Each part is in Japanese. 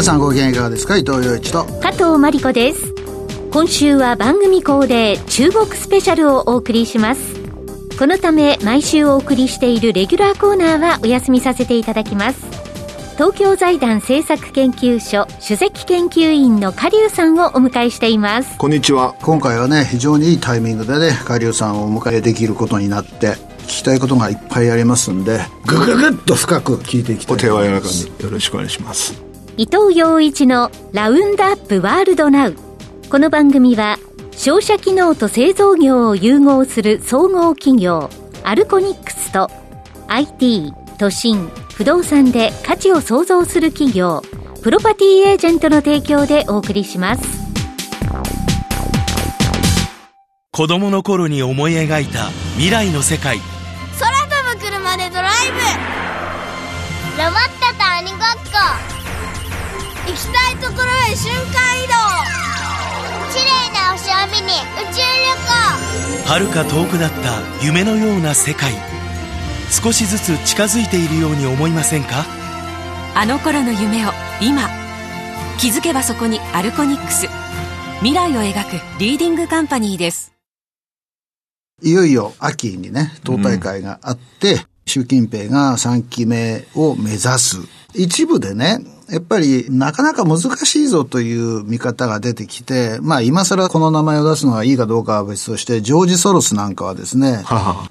皆さんご機嫌いかがですか？伊藤洋一と。加藤真理子です。今週は番組恒例中国スペシャルをお送りします。このため毎週お送りしているレギュラーコーナーはお休みさせていただきます。東京財団政策研究所首席研究員の加龍さんをお迎えしています。こんにちは。今回はね非常にいいタイミングでね加龍さんをお迎えできることになって聞きたいことがいっぱいありますんでぐぐぐっと深く聞いていきたいお手は柔らかによろしくお願いします伊藤洋一のラウンドアップワールドナウ。この番組は商社機能と製造業を融合する総合企業アルコニックスと IT 都心不動産で価値を創造する企業プロパティエージェントの提供でお送りします。子供の頃に思い描いた未来の世界。空飛ぶ車でドライブ。ロボッところへ瞬間移動。綺麗な星を見に宇宙旅遥か遠くなった夢のような世界。少しずつ近づいているように思いませんか？あの頃の夢を今気づけばそこにアルコニックス。未来を描くリーディングカンパニーです。いよいよ秋にね党大会があって、うん、習近平が3期目を目指す一部でねやっぱりなかなか難しいぞという見方が出てきて、まあ今更この名前を出すのがいいかどうかは別として、ジョージ・ソロスなんかはですね、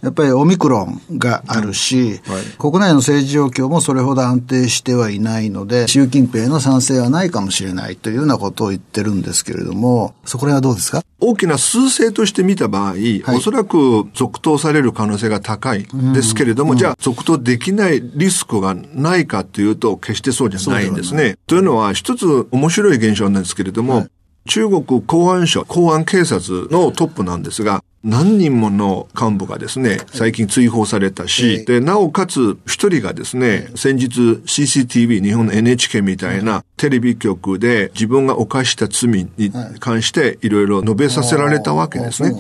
やっぱりオミクロンがあるし、うんはい、国内の政治状況もそれほど安定してはいないので、習近平の賛成はないかもしれないというようなことを言ってるんですけれども、そこら辺はどうですか？大きな数勢として見た場合、はい、おそらく続投される可能性が高いですけれども、うん、じゃあ続投できないリスクがないかというと、決してそうじゃないんですね。というのは、一つ面白い現象なんですけれども、はい、中国公安省、公安警察のトップなんですが、何人もの幹部がですね、最近追放されたし、で、なおかつ一人がですね、先日 CCTV、日本の NHK みたいなテレビ局で自分が犯した罪に関していろいろ述べさせられたわけですね。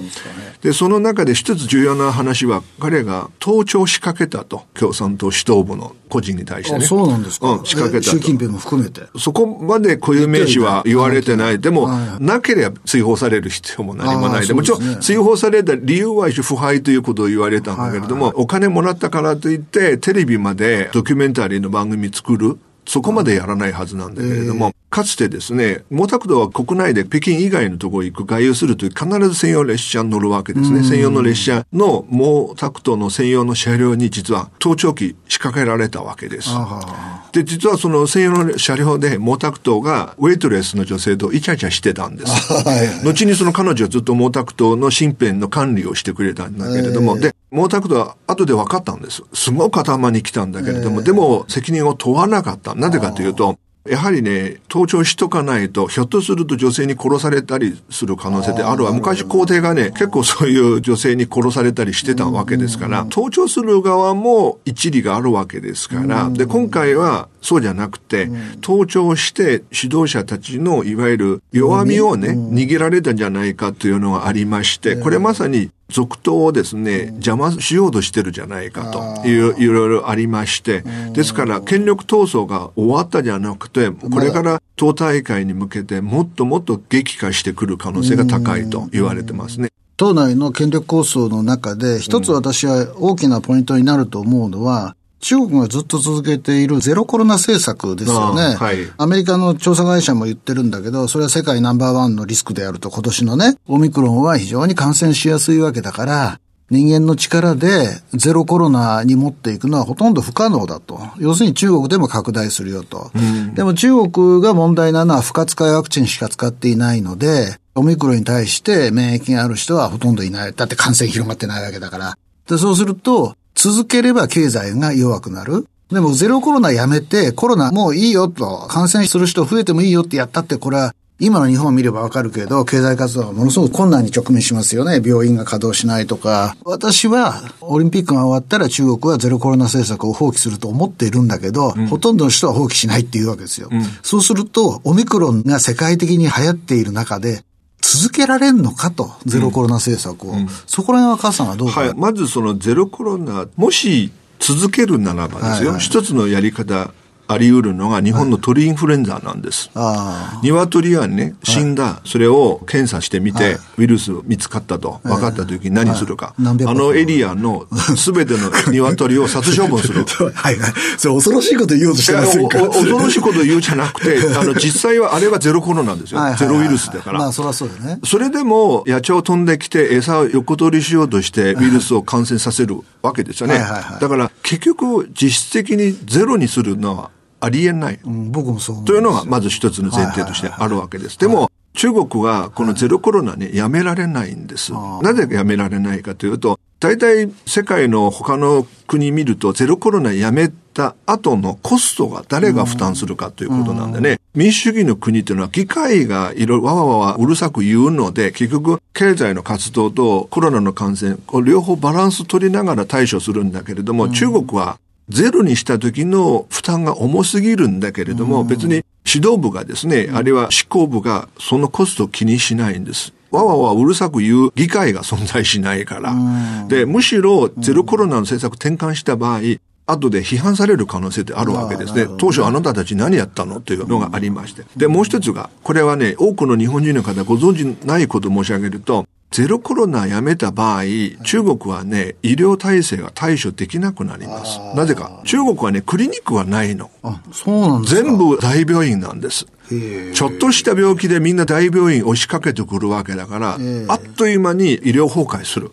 で、その中で一つ重要な話は、彼が盗聴しかけたと、共産党指導部の個人に対してね。そうなんですか。うん、仕掛けた習近平も含めて。そこまで固有名詞は言われてない。でも、なければ追放される必要も何もない。でもちろん、追放された理由は腐敗ということを言われたんだけれども、お金もらったからといって、テレビまでドキュメンタリーの番組作る。そこまでやらないはずなんだけれども、かつてですね、毛沢東は国内で北京以外のところ行く、外遊するという必ず専用列車に乗るわけですね。専用の列車の毛沢東の専用の車両に実は盗聴器仕掛けられたわけです。で、実はその専用の車両で毛沢東がウェイトレスの女性とイチャイチャしてたんです。後にその彼女はずっと毛沢東の身辺の管理をしてくれたんだけれども、で、毛沢東は後で分かったんです。すごく頭に来たんだけれども、でも責任を問わなかった。なぜかというと、やはりね、盗聴しとかないと、ひょっとすると女性に殺されたりする可能性ってあるわ。昔皇帝がね、結構そういう女性に殺されたりしてたわけですから、盗聴する側も一理があるわけですから、で、今回はそうじゃなくて、盗聴して指導者たちのいわゆる弱みをね、握られたんじゃないかというのがありまして、これまさに続投をですね、邪魔しようとしてるじゃないかという、いろいろありまして、ですから権力闘争が終わったじゃなくて、これから党大会に向けてもっともっと激化してくる可能性が高いと言われてますね。党内の権力構想の中で、一つ私は大きなポイントになると思うのは、中国がずっと続けているゼロコロナ政策ですよね。はい、アメリカの調査会社も言ってるんだけど、それは世界ナンバーワンのリスクであると今年のね、オミクロンは非常に感染しやすいわけだから、人間の力でゼロコロナに持っていくのはほとんど不可能だと。要するに中国でも拡大するよと。うん、でも中国が問題なのは不活化ワクチンしか使っていないので、オミクロンに対して免疫がある人はほとんどいない。だって感染広がってないわけだから。で、そうすると、続ければ経済が弱くなる。でもゼロコロナやめてコロナもういいよと感染する人増えてもいいよってやったってこれは今の日本を見ればわかるけど経済活動はものすごく困難に直面しますよね。病院が稼働しないとか。私はオリンピックが終わったら中国はゼロコロナ政策を放棄すると思っているんだけど、うん、ほとんどの人は放棄しないっていうわけですよ。うん、そうするとオミクロンが世界的に流行っている中で続けられんのかと、ゼロコロナ政策を。うん、そこら辺は母さんはどうか、はい、まずそのゼロコロナ、もし続けるならばですよ、はいはい、一つのやり方あり得るのが日本の鳥インフルエンザなんです。はい、鶏はね、死んだ、それを検査してみて、ウイルス見つかったと分かった時に何するか。あのエリアのすべての 鶏を殺処分する。はいはい。それ恐ろしいこと言おうとしてませんか？恐ろしいこと言うじゃなくて、あの、実際はあれはゼロコロナですよ。ゼロウイルスだから。まあ、そりゃそうだね。それでも、野鳥飛んできて餌を横取りしようとして、ウイルスを感染させるわけですよね。だから、結局、実質的にゼロにするのはありえない。うん、僕もそうというのが、まず一つの前提としてあるわけです。でも、中国はこのゼロコロナね、やめられないんです。なぜやめられないかというと、大体世界の他の国見ると、ゼロコロナやめた後のコストが誰が負担するかということなんでね、民主主義の国っていうのは議会がいろいろわわわわうるさく言うので、結局経済の活動とコロナの感染、両方バランス取りながら対処するんだけれども、中国はゼロにした時の負担が重すぎるんだけれども、別に指導部がですね、あるいは執行部がそのコストを気にしないんです。わわわうるさく言う議会が存在しないから。で、むしろゼロコロナの政策転換した場合、後で批判される可能性ってあるわけですね。当初あなたたち何やったのというのがありまして。で、もう一つが、これはね、多くの日本人の方ご存知ないことを申し上げると、ゼロコロナやめた場合、中国はね、医療体制が対処できなくなります。なぜか。中国はね、クリニックはないの。あ、そうなんですか全部大病院なんです。ちょっとした病気でみんな大病院押しかけてくるわけだから、あっという間に医療崩壊する。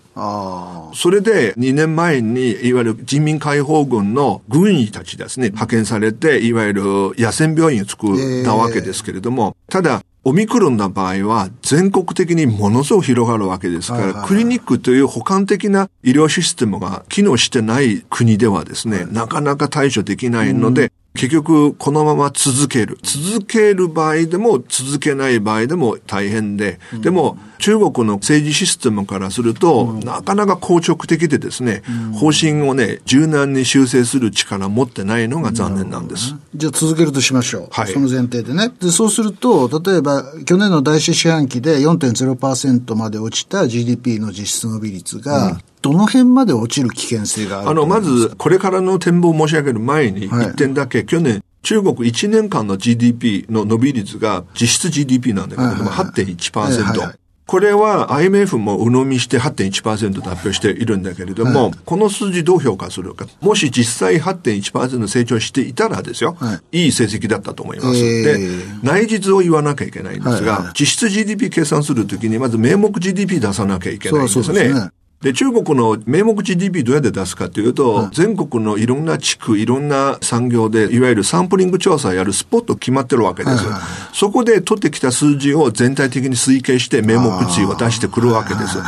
それで2年前に、いわゆる人民解放軍の軍医たちですね、派遣されて、いわゆる野戦病院を作ったわけですけれども、ただ、オミクロンの場合は全国的にものすごく広がるわけですから、クリニックという補完的な医療システムが機能してない国ではですね、なかなか対処できないので、結局このまま続ける。続ける場合でも続けない場合でも大変で、でも中国の政治システムからすると、なかなか硬直的でですね、方針をね、柔軟に修正する力を持ってないのが残念なんです。じゃあ続けるとしましょう。はい。その前提でね。で、そうすると、例えば去年の第四四半期で4.0%まで落ちた GDP の実質伸び率が、うんどの辺まで落ちる危険性があるあの、まず、これからの展望を申し上げる前に、一点だけ、はい、去年、中国1年間の GDP の伸び率が実質 GDP なんだけれども、はいはい、8.1%。はいはいはい。これは IMF も鵜呑みして8.1%と発表しているんだけれども、はい、この数字どう評価するか。もし実際8.1%成長していたらですよ、はい、いい成績だったと思います。えー、で、内実を言わなきゃいけないんですが、はいはい、実質 GDP 計算するときにまず名目 GDP 出さなきゃいけないんですね。で中国の名目 GDP どうやって出すかというと、うん、全国のいろんな地区、いろんな産業で、いわゆるサンプリング調査やるスポット決まってるわけです。そこで取ってきた数字を全体的に推計して名目値を出してくるわけです。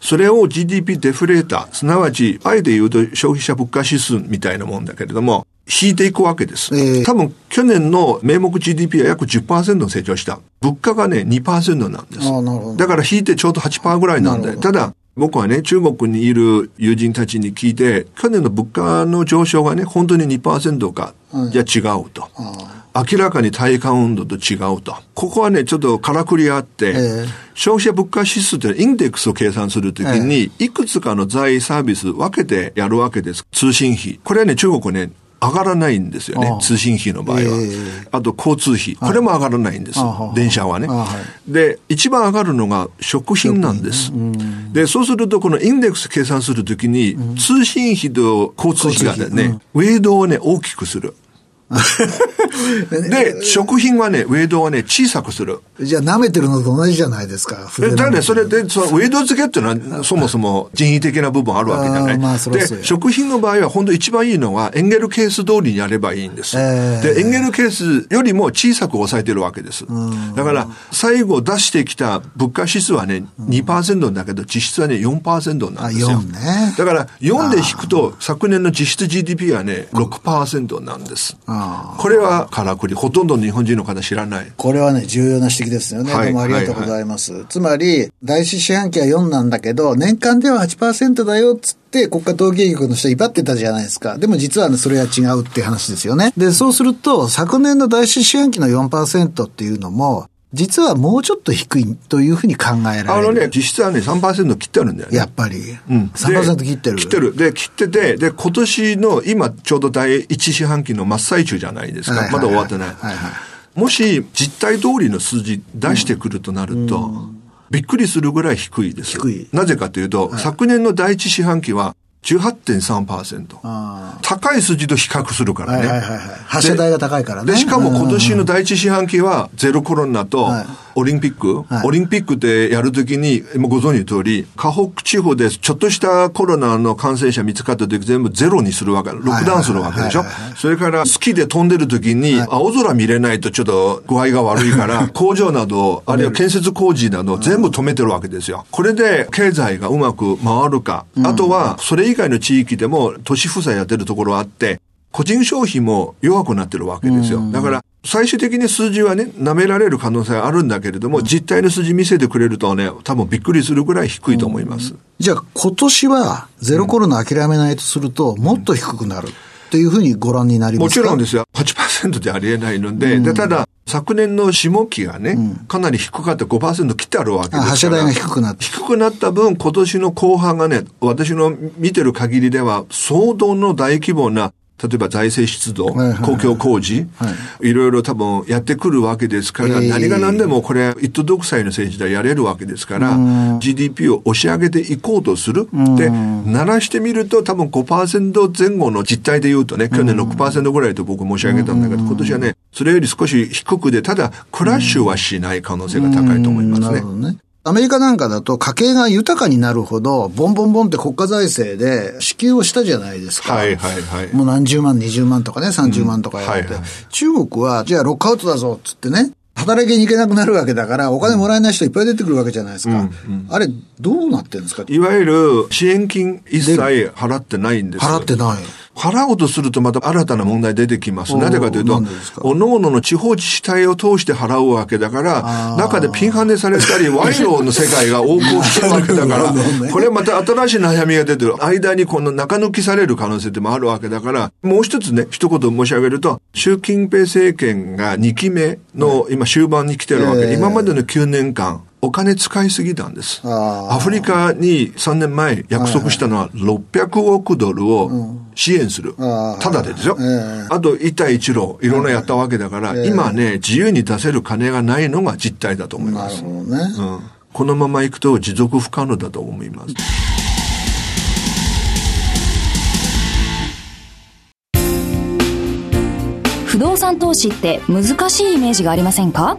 それを GDP デフレーター、すなわち、あえて言うと消費者物価指数みたいなもんだけれども、引いていくわけです。えー、多分、去年の名目 GDP は約10%成長した。物価がね、2%なんです。だから引いてちょうど8%ぐらいなんで、ただ、僕はね、中国にいる友人たちに聞いて、去年の物価の上昇がね、本当に2%か、じゃ違うと。明らかに体感温度と違うと。ここはね、ちょっとからくりあって、えー、消費者物価指数ってインデックスを計算するときに、いくつかの財サービス分けてやるわけです。通信費。これはね、中国ね、上がらないんですよね。通信費の場合は。えー、あと交通費。これも上がらないんです。電車はね、はい。で、一番上がるのが食品なんです。で、そうするとこのインデックス計算するときに、通信費と交通費がね、ウェイドをね、大きくする。で、食品はね、ウェイドはね、小さくする。じゃあ、舐めてるのと同じじゃないですか。え、だね、それで、そのウェイド付けっていうのは、そもそも人為的な部分あるわけじゃない。まあ、で、食品の場合は、本当一番いいのは、エンゲルケース通りにやればいいんです。えー、で、エンゲルケースよりも小さく抑えてるわけです。だから、最後出してきた物価指数はね、2%だけど、実質はね、4%なんですよ。4ね。だから、4で引くと、昨年の実質 GDP はね、6%なんです。これはからくり、ほとんど日本人の方知らない。これはね、重要な指摘ですよね。はい、どうもありがとうございます。はいはい、つまり、第四四半期は4なんだけど、年間では8%だよっつって、国家統計局の人威張ってたじゃないですか。でも実は、ね、それは違うって話ですよね。で、そうすると、昨年の第四四半期の4%っていうのも、実はもうちょっと低いというふうに考えられる。あのね、実質はね、3%切ってあるんだよね。やっぱり。うん。3%切ってる。切ってる。で、切ってて、で、今年の、今ちょうど第一四半期の真っ最中じゃないですか。まだ終わってない。はいはい、もし、実態通りの数字出してくるとなると、うん、びっくりするぐらい低いです。低い。なぜかというと、はい、昨年の第一四半期は、18.3%。高い数字と比較するからね。はいはいはい、発射台が高いからね。で、しかも今年の第一四半期はゼロコロナとオリンピック、はい、オリンピックでやるときに、ご存知の通り、河北地方でちょっとしたコロナの感染者見つかった時全部ゼロにするわけ、ロックダウンするわけでしょ？それからスキーで飛んでる時に、青空見れないとちょっと具合が悪いから、工場など、あるいは建設工事など全部止めてるわけですよ。これで経済がうまく回るか、あとはそれ以外の地域でも都市封鎖やってるところあって、個人消費も弱くなってるわけですよ。だから、最終的に数字はね、舐められる可能性はあるんだけれども、実態の数字見せてくれるとね、多分びっくりするぐらい低いと思います。じゃあ、今年はゼロコロナ諦めないとすると、もっと低くなる。っていうふうにご覧になりますか？もちろんですよ。8%でありえないので、でただ、昨年の下期がね、うん、かなり低かった5%切ってあるわけですから。発射台が低くなった。低くなった分、今年の後半がね、私の見てる限りでは、相当の大規模な例えば財政出動、公共工事、はい、いろいろ多分やってくるわけですから、何が何でもこれ、一党独裁の政治でやれるわけですから、GDP を押し上げていこうとする。で、鳴らしてみると多分5%前後の実態で言うとね、去年6%ぐらいと僕申し上げたんだけど、今年はね、それより少し低くで、ただ、クラッシュはしない可能性が高いと思いますね。アメリカなんかだと家計が豊かになるほど、ボンボンボンって国家財政で支給をしたじゃないですか。はいはいはい。もう何十万、二十万とかね、30万とかやって。うんはいはい、中国は、じゃあロックアウトだぞっつってね、働きに行けなくなるわけだから、お金もらえない人いっぱい出てくるわけじゃないですか。うんうん、あれ、どうなってるんですか？いわゆる支援金一切払ってないんです払ってない。払おうとするとまた新たな問題出てきます。なぜかというと、おのおのの地方自治体を通して払うわけだから、中でピンハネされたり、賄賂の世界が横行してるわけだから、これまた新しい悩みが出てる。間にこの中抜きされる可能性でもあるわけだから、もう一つね、一言申し上げると、習近平政権が2期目の今終盤に来てるわけ。今までの9年間、お金使いすぎたんです。アフリカに3年前約束したのは600億ドルを支援する。ただでですよ。あと一帯一路、いろんなやったわけだから、今ね、自由に出せる金がないのが実態だと思います。ね。うん。このままいくと持続不可能だと思います。不動産投資って難しいイメージがありませんか？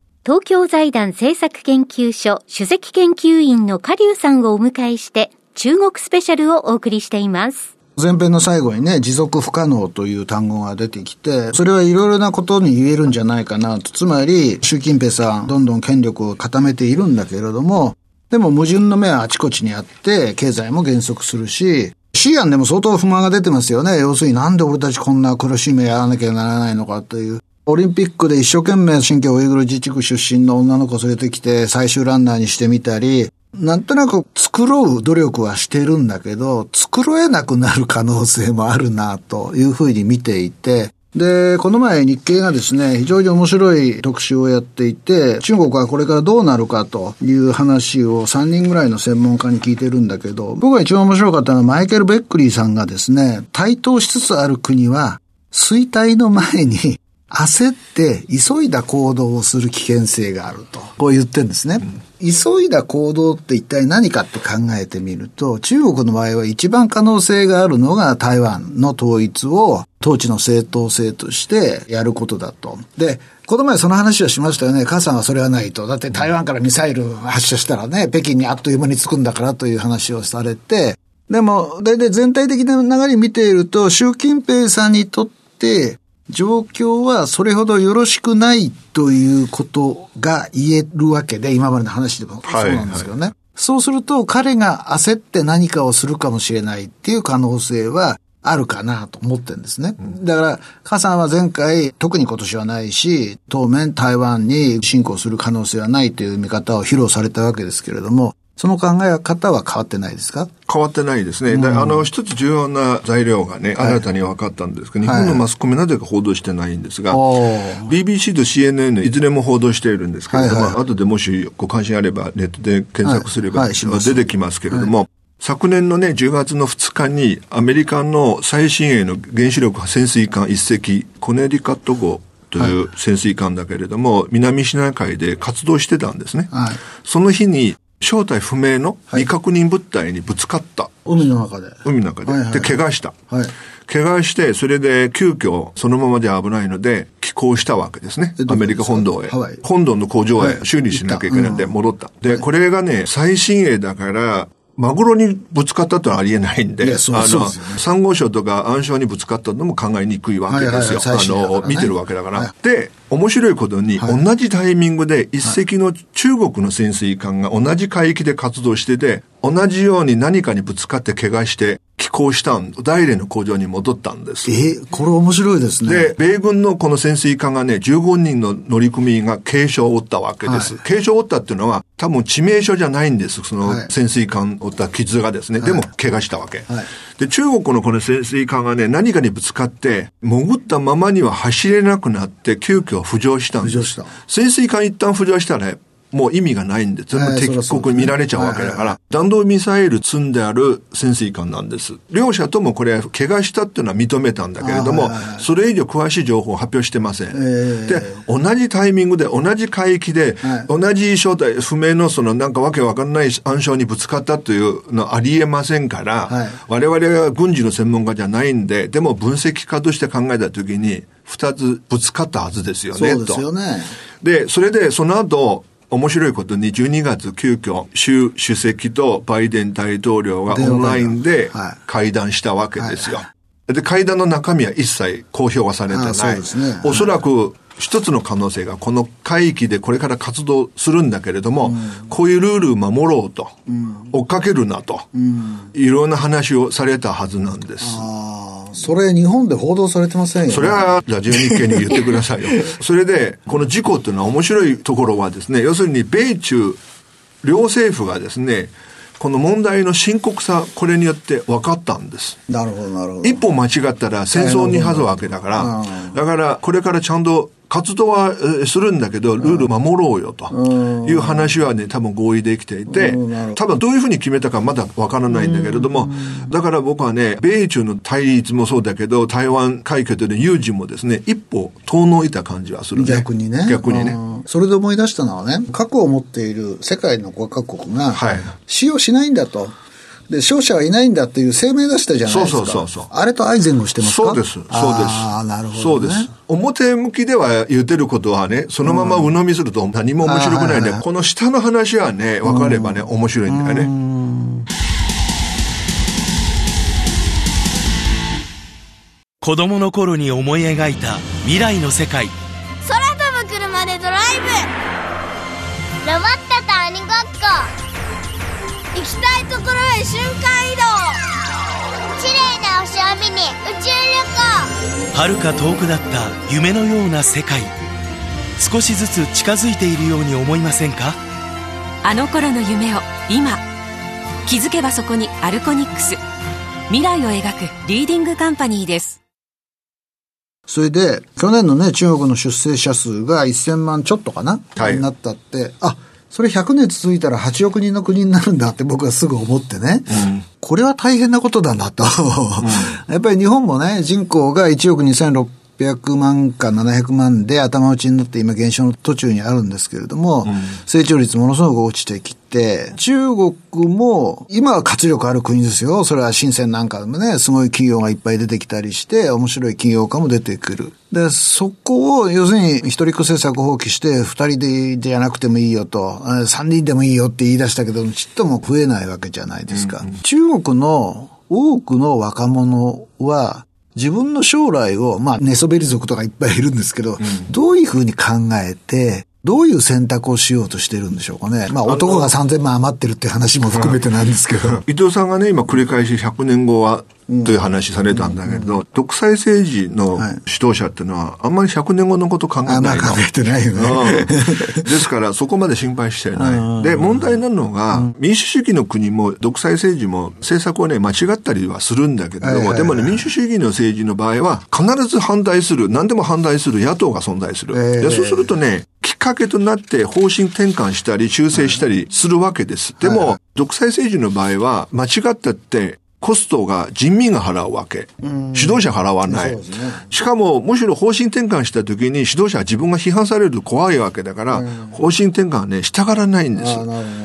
東京財団政策研究所主席研究員の下流さんをお迎えして中国スペシャルをお送りしています。前編の最後にね、持続不可能という単語が出てきて、それはいろいろなことに言えるんじゃないかなと。つまり、習近平さん、どんどん権力を固めているんだけれども、でも矛盾の目はあちこちにあって、経済も減速するし、シーアンでも相当不満が出てますよね。要するになんで俺たちこんな苦しい目やらなきゃならないのかという。オリンピックで一生懸命新疆ウイグル自治区出身の女の子連れてきて最終ランナーにしてみたり、なんとなく作ろう努力はしてるんだけど、作れなくなる可能性もあるなというふうに見ていて、で、この前日経がですね、非常に面白い特集をやっていて、中国はこれからどうなるかという話を3人ぐらいの専門家に聞いてるんだけど、僕が一番面白かったのはマイケル・ベックリーさんがですね、台頭しつつある国は衰退の前に焦って急いだ行動をする危険性があると、こう言ってるんですね。急いだ行動って一体何かって考えてみると、中国の場合は一番可能性があるのが台湾の統一を統治の正当性としてやることだと。で、この前その話はしましたよね。母さんはそれはないと。だって台湾からミサイル発射したらね、北京にあっという間に着くんだからという話をされて、でも、大体全体的な流れ見ていると、習近平さんにとって、状況はそれほどよろしくないということが言えるわけで、今までの話でもそうなんですけどね。はいはい、そうすると彼が焦って何かをするかもしれないっていう可能性はあるかなと思ってるんですね。だから、カさんは前回、特に今年はないし、当面台湾に侵攻する可能性はないという見方を披露されたわけですけれども、その考え方は変わってないですか？変わってないですね。うん、あの、一つ重要な材料がね、新たに分かったんですけど、はい、日本のマスコミなぜか報道してないんですが、はい、BBC と CNN いずれも報道しているんですけれども、はいはい、後でもしご関心あればネットで検索すれば、出てきますけれども、昨年のね、10月の2日に、アメリカの最新鋭の原子力潜水艦一隻、コネディカット号という潜水艦だけれども、はい、南シナ海で活動してたんですね。はい、その日に、正体不明の未確認物体にぶつかった。海の中で。海の中で。はいはい、で、怪我した。はい怪我して、それで急遽そのままで危ないので、寄港したわけですね。アメリカ本土へ。本土の工場へ修理しなきゃいけないんで戻った。で、これがね、最新鋭だから、マグロにぶつかったとはありえないんで、あの、サンゴ礁とか暗礁にぶつかったのも考えにくいわけですよ。あの、見てるわけだから。で、面白いことに、同じタイミングで一隻の中国の潜水艦が同じ海域で活動してて、同じように何かにぶつかって怪我して、寄港したん、大連の工場に戻ったんです。えー、これ面白いですね。で、米軍のこの潜水艦がね、15人の乗組員が軽傷を負ったわけです。はい、軽傷を負ったっていうのは、多分致命傷じゃないんです。その潜水艦を負った傷がですね。はい、でも、怪我したわけ。はい、で、中国のこの潜水艦がね、何かにぶつかって、潜ったままには走れなくなって、急遽浮上したんです。浮上した。潜水艦一旦浮上したら、ね、もう意味がないんで、全部敵国に見られちゃうわけだから、弾道ミサイル積んである潜水艦なんです。両者ともこれ、怪我したっていうのは認めたんだけれども、それ以上詳しい情報を発表してません。で、同じタイミングで、同じ海域で、同じ正体不明のそのなんかわけわかんない暗礁にぶつかったというのはありえませんから、我々は軍事の専門家じゃないんで、でも分析家として考えたときに、二つぶつかったはずですよね、そうですよね。で、それでその後、面白いことに12月急遽習主席とバイデン大統領がオンラインで会談したわけですよ。で、会談の中身は一切公表はされてない。ね、おそらく一つの可能性が、この海域でこれから活動するんだけれども、うん、こういうルールを守ろうと、うん、追っかけるなと、うん、いろんな話をされたはずなんです。それ日本で報道されてませんよ、ね、それはラジオ日経に言ってくださいよ。それで、この事故っていうのは面白いところはですね、要するに米中両政府がですね、この問題の深刻さ、これによって分かったんです。なるほど、なるほど。一歩間違ったら戦争にはずわけだから、だからこれからちゃんと活動はするんだけど、ルール守ろうよという話はね、多分合意できていて、多分どういうふうに決めたかまだわからないんだけれども、だから僕はね、米中の対立もそうだけど、台湾海峡での有事もですね、一歩遠のいた感じはする、ね、逆にね。逆にね。それで思い出したのはね、核を持っている世界の5カ国が、使用しないんだと。で、勝者はいないんだっていう声明出したじゃないですか。そうそうそうあれと相前後してますか？そうです。そうです。ああ、なるほど、ね、そうです。表向きでは言ってることはね、そのまま鵜呑みすると何も面白くないんで、この下の話はね、分かればね、面白いんだよね。子供の頃に思い描いた未来の世界空飛ぶ車でドライブロボッところへ瞬間移動綺麗な星を見に宇宙旅行遥か遠くだった夢のような世界少しずつ近づいているように思いませんかあの頃の夢を今気づけばそこにアルコニックス未来を描くリーディングカンパニーですそれで、去年のね、中国の出生者数が1000万ちょっとかな、はい、になったって、あっ、それ100年続いたら8億人の国になるんだって僕はすぐ思ってね。うん、これは大変なことだなと。うん、やっぱり日本もね、人口が1億2600 600万か700万で頭打ちになって今減少の途中にあるんですけれども、うん、成長率ものすごく落ちてきて、中国も今は活力ある国ですよ。それは深センなんかでもね、すごい企業がいっぱい出てきたりして、面白い企業家も出てくる。で、そこを、要するに一人っ子政策放棄して、二人でじゃなくてもいいよと、三人でもいいよって言い出したけど、ちっとも増えないわけじゃないですか。うんうん、中国の多くの若者は、自分の将来を、まあ、寝そべり族とかいっぱいいるんですけど、うん、どういうふうに考えて、どういう選択をしようとしてるんでしょうかね。まあ男が3000万余ってるっていう話も含めてなんですけど。伊藤さんがね、今繰り返し100年後はという話されたんだけど、独裁政治の指導者っていうのは、あんまり100年後のこと考えないの。あ考えてないよね。ですから、そこまで心配してない。で、問題なのが、民主主義の国も独裁政治も政策をね、間違ったりはするんだけれども、でもね、民主主義の政治の場合は、必ず反対する、何でも反対する野党が存在する。でそうするとね、きっかけとなって方針転換したり修正したりするわけです。でも、独裁政治の場合は、間違ったってコストが人民が払うわけ。指導者払わない。ね、しかも、むしろ方針転換した時に指導者は自分が批判されると怖いわけだから、方針転換はね、したがらないんです。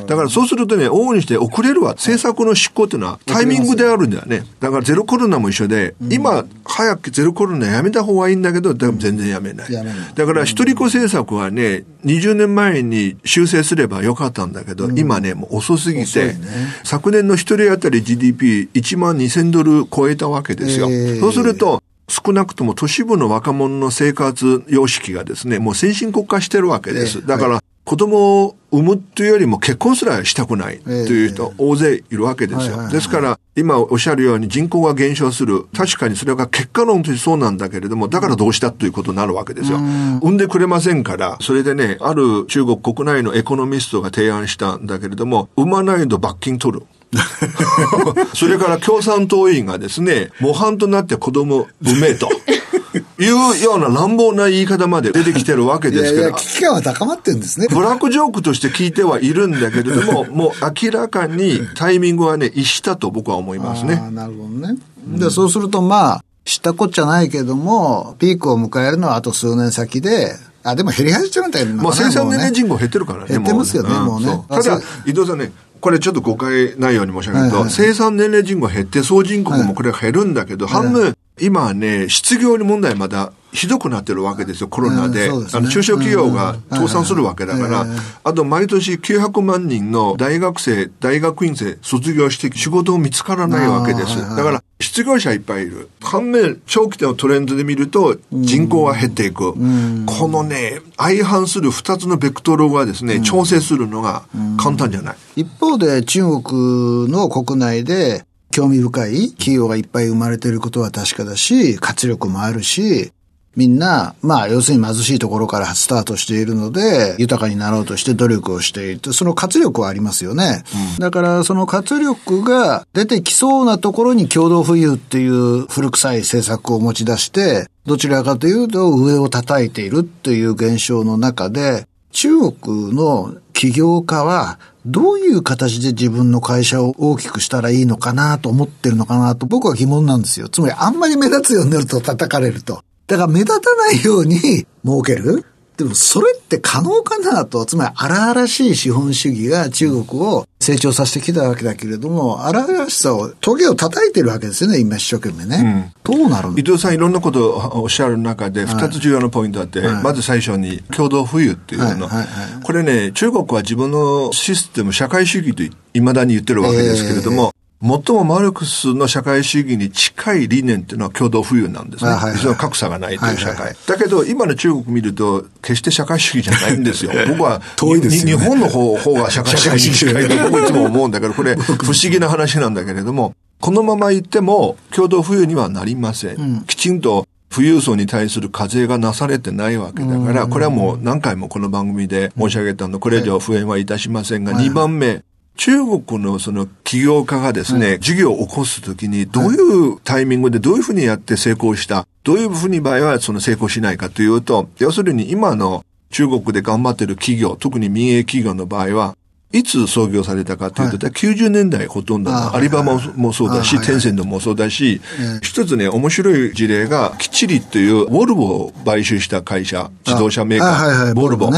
だからそうするとね、往々にして遅れるわ。政策の執行っていうのはタイミングであるんだよね。だからゼロコロナも一緒で、今、早くゼロコロナやめた方がいいんだけど、でも全然やめない。だから一人子政策はね、20年前に修正すればよかったんだけど、今ね、もう遅すぎて、昨年の一人当たり GDP1 1万2000ドル超えたわけですよ。えー、そうすると、少なくとも都市部の若者の生活様式がですね、もう先進国化してるわけです。だから、子供を産むというよりも結婚すらしたくないという人大勢いるわけですよ。ですから、今おっしゃるように人口が減少する。確かにそれが結果論としてそうなんだけれども、だからどうしたということになるわけですよ。産んでくれませんから、それでね、ある中国国内のエコノミストが提案したんだけれども、産まないと罰金取る。それから共産党員がですね、模範となって子供産めと。いうような乱暴な言い方まで出てきてるわけですけど。いやいや危機感は高まってるんですね。ブラックジョークとして聞いてはいるんだけれども、もう明らかにタイミングはね、一したと僕は思いますね。なるほどね。で、そうするとまあ、知ったこっちゃないけども、ピークを迎えるのはあと数年先で、あ、でも減り始めちゃうんだよね。もう生産年齢人口減ってるからね。減ってますよね、もうね。ただ、伊藤さんね、これちょっと誤解ないように申し上げると、はいはい、生産年齢人口減って総人口もこれ減るんだけど、はい、半分、今はね、失業問題まだひどくなってるわけですよ、コロナで。うんね、あの中小企業が倒産するわけだから、あと毎年900万人の大学生、大学院生卒業して仕事見つからないわけです。だから、失業者いっぱいいる。反面、長期でのトレンドで見ると人口は減っていく。うん、このね、相反する2つのベクトルはですね、調整するのが簡単じゃない。一方で中国の国内で興味深い企業がいっぱい生まれていることは確かだし、活力もあるし、みんな、まあ、要するに貧しいところからスタートしているので、豊かになろうとして努力をしているその活力はありますよね。うん、だから、その活力が出てきそうなところに共同富裕っていう古臭い政策を持ち出して、どちらかというと上を叩いているっていう現象の中で、中国の起業家はどういう形で自分の会社を大きくしたらいいのかなと思ってるのかなと僕は疑問なんですよ。つまりあんまり目立つようになると叩かれると。だから目立たないように儲ける？でもそれって可能かなと、つまり荒々しい資本主義が中国を成長させてきたわけだけれども、荒々しさを、棘を叩いてるわけですよね、今一生懸命ね。うん、どうなる伊藤さんいろんなことをおっしゃる中で、二つ重要なポイントあって、はい、まず最初に共同富裕っていうの、はいはい、これね、中国は自分のシステム、社会主義と未だに言ってるわけですけれども、えー最もマルクスの社会主義に近い理念っていうのは共同富裕なんですね。はいはい、格差がないという社会、はいはい。だけど、今の中国見ると、決して社会主義じゃないんですよ。僕は、遠いです、ね、日本の方方が社会主義に近いと僕いつも思うんだけど、これ不思議な話なんだけれども、このまま行っても共同富裕にはなりません。うん、きちんと富裕層に対する課税がなされてないわけだから、これはもう何回もこの番組で申し上げたの、これ以上増援はいたしませんが、2番目、中国のその起業家がですね、事業を起こすときにどういうタイミングでどういうふうにやって成功した、どういうふうに場合はその成功しないかというと、要するに今の中国で頑張っている企業、特に民営企業の場合は、いつ創業されたかというと、はい、90年代ほとんどの、アリババもそうだし、テンセントもそうだし、一つね、面白い事例が、きっちりという、ウォルボを買収した会社、自動車メーカー、ボルボ。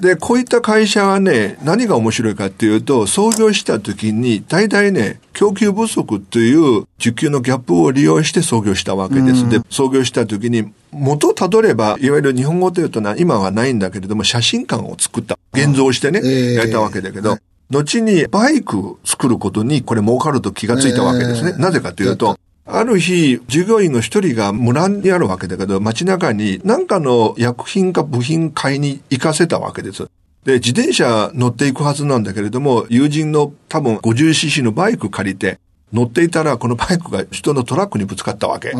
で、こういった会社はね、何が面白いかっていうと、創業した時に、大体ね、供給不足という需給のギャップを利用して創業したわけです。で、創業した時に、元をたどれば、いわゆる日本語というとな、今はないんだけれども、写真館を作った。現像してね、やったわけだけど、後にバイク作ることにこれ儲かると気がついたわけですね。なぜかというと、ある日、従業員の一人が村にあるわけだけど、街中に何かの薬品か部品買いに行かせたわけです。で、自転車乗っていくはずなんだけれども、友人の多分 50cc のバイク借りて、乗っていたら、このバイクが人のトラックにぶつかったわけ。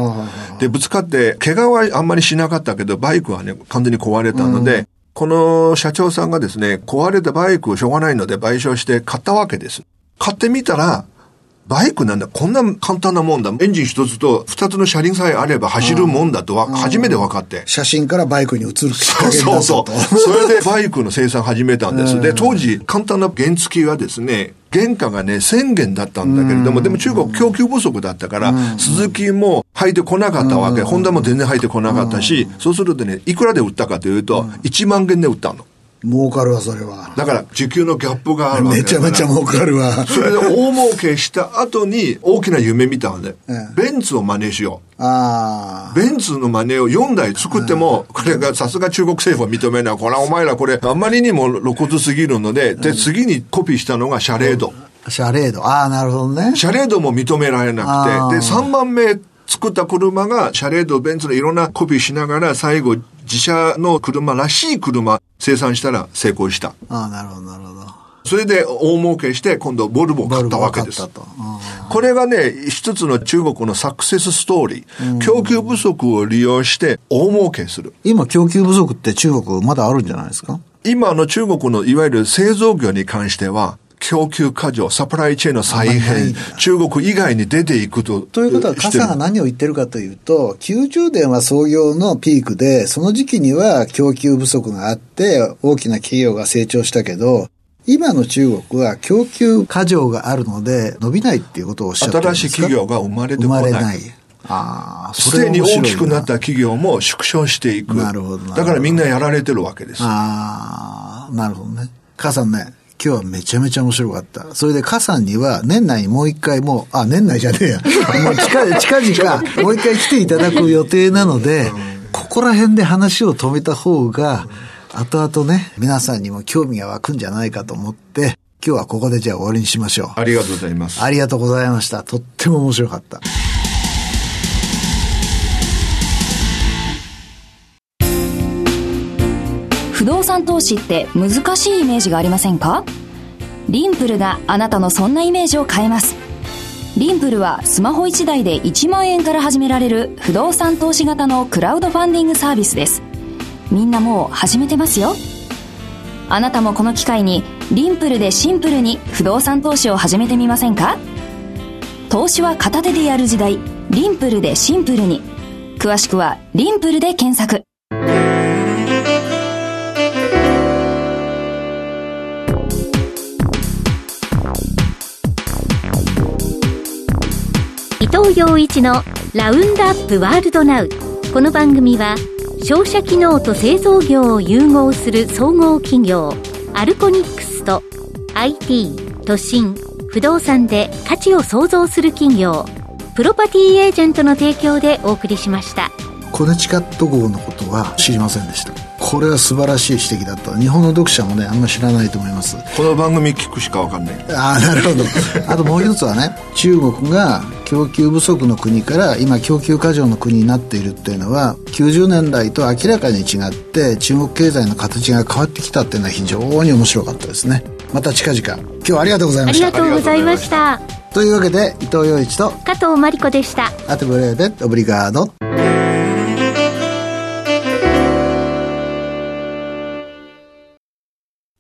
で、ぶつかって、怪我はあんまりしなかったけど、バイクはね、完全に壊れたので、うん、この社長さんがですね、壊れたバイクをしょうがないので賠償して買ったわけです。買ってみたら、バイクなんだ、こんな簡単なもんだ。エンジン一つと二つの車輪さえあれば走るもんだとは初めて分かって。写真からバイクに移るきっかけそうそうそう。それでバイクの生産始めたんです。で、当時簡単な原付はですね、原価がね、1000元だったんだけれども、でも中国供給不足だったから、鈴木も入ってこなかったわけ。ホンダも全然入ってこなかったし、そうするとね、いくらで売ったかというと、1万元で売ったの。儲かるわ、それは。だから、時給のギャップがあるわけめちゃめちゃ儲かるわ。それで大儲けした後に大きな夢見たので、ベンツを真似しよう。あベンツの真似を4台作っても、これがさすが中国政府は認めない。これはお前らこれ、あまりにも露骨すぎるので、で、次にコピーしたのがシャレード。シャレード。ああ、なるほどね。シャレードも認められなくて、で、3番目作った車が、シャレード、ベンツのいろんなコピーしながら、最後、自社の車らしい車生産したら成功した。ああ、なるほど、なるほど。それで大儲けして、今度ボルボを買ったわけです。これがね、一つの中国のサクセスストーリー。供給不足を利用して大儲けする。今、供給不足って中国まだあるんじゃないですか？今の中国のいわゆる製造業に関しては、供給過剰、サプライチェーンの再編、中国以外に出ていくと。ということは、傘が何を言ってるかというと、90年は創業のピークで、その時期には供給不足があって、大きな企業が成長したけど、今の中国は供給過剰があるので、伸びないっていうことをおっしゃってるん新しい企業が生まれてこない。生まれない。ああ、すでに大きくなった企業も縮小していく。なるほど。だからみんなやられてるわけです。ああ、なるほどね。母さんね、今日はめちゃめちゃ面白かった。それで、カさんには年内にもう一回もう、あ、年内じゃねえや。もう近、近々もう一回来ていただく予定なので、ここら辺で話を止めた方が、後々ね、皆さんにも興味が湧くんじゃないかと思って、今日はここでじゃあ終わりにしましょう。ありがとうございます。ありがとうございました。とっても面白かった。不動産投資って難しいイメージがありませんか？リンプルがあなたのそんなイメージを変えます。リンプルはスマホ1台で1万円から始められる不動産投資型のクラウドファンディングサービスです。みんなもう始めてますよ。あなたもこの機会にリンプルでシンプルに不動産投資を始めてみませんか？投資は片手でやる時代、リンプルでシンプルに。詳しくはリンプルで検索。藤洋一のラウンドアップワールドナウ。この番組は商社機能と製造業を融合する総合企業アルコニックスと IT 都心不動産で価値を創造する企業プロパティエージェントの提供でお送りしました。コネチカット号のことは知りませんでした。これは素晴らしい指摘だった。日本の読者もねあんま知らないと思います。この番組聞くしか分かんない。ああなるほど。あともう一つはね中国が供給不足の国から今供給過剰の国になっているっていうのは90年代と明らかに違って中国経済の形が変わってきたっていうのは非常に面白かったですね。また近々。今日はありがとうございました。ありがとうございました。というわけで伊藤洋一と加藤真理子でした。アテブレーベオブリガード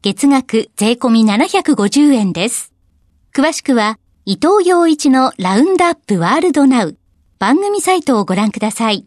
月額税込み750円です。詳しくは、伊藤洋一のラウンドアップワールドナウ番組サイトをご覧ください。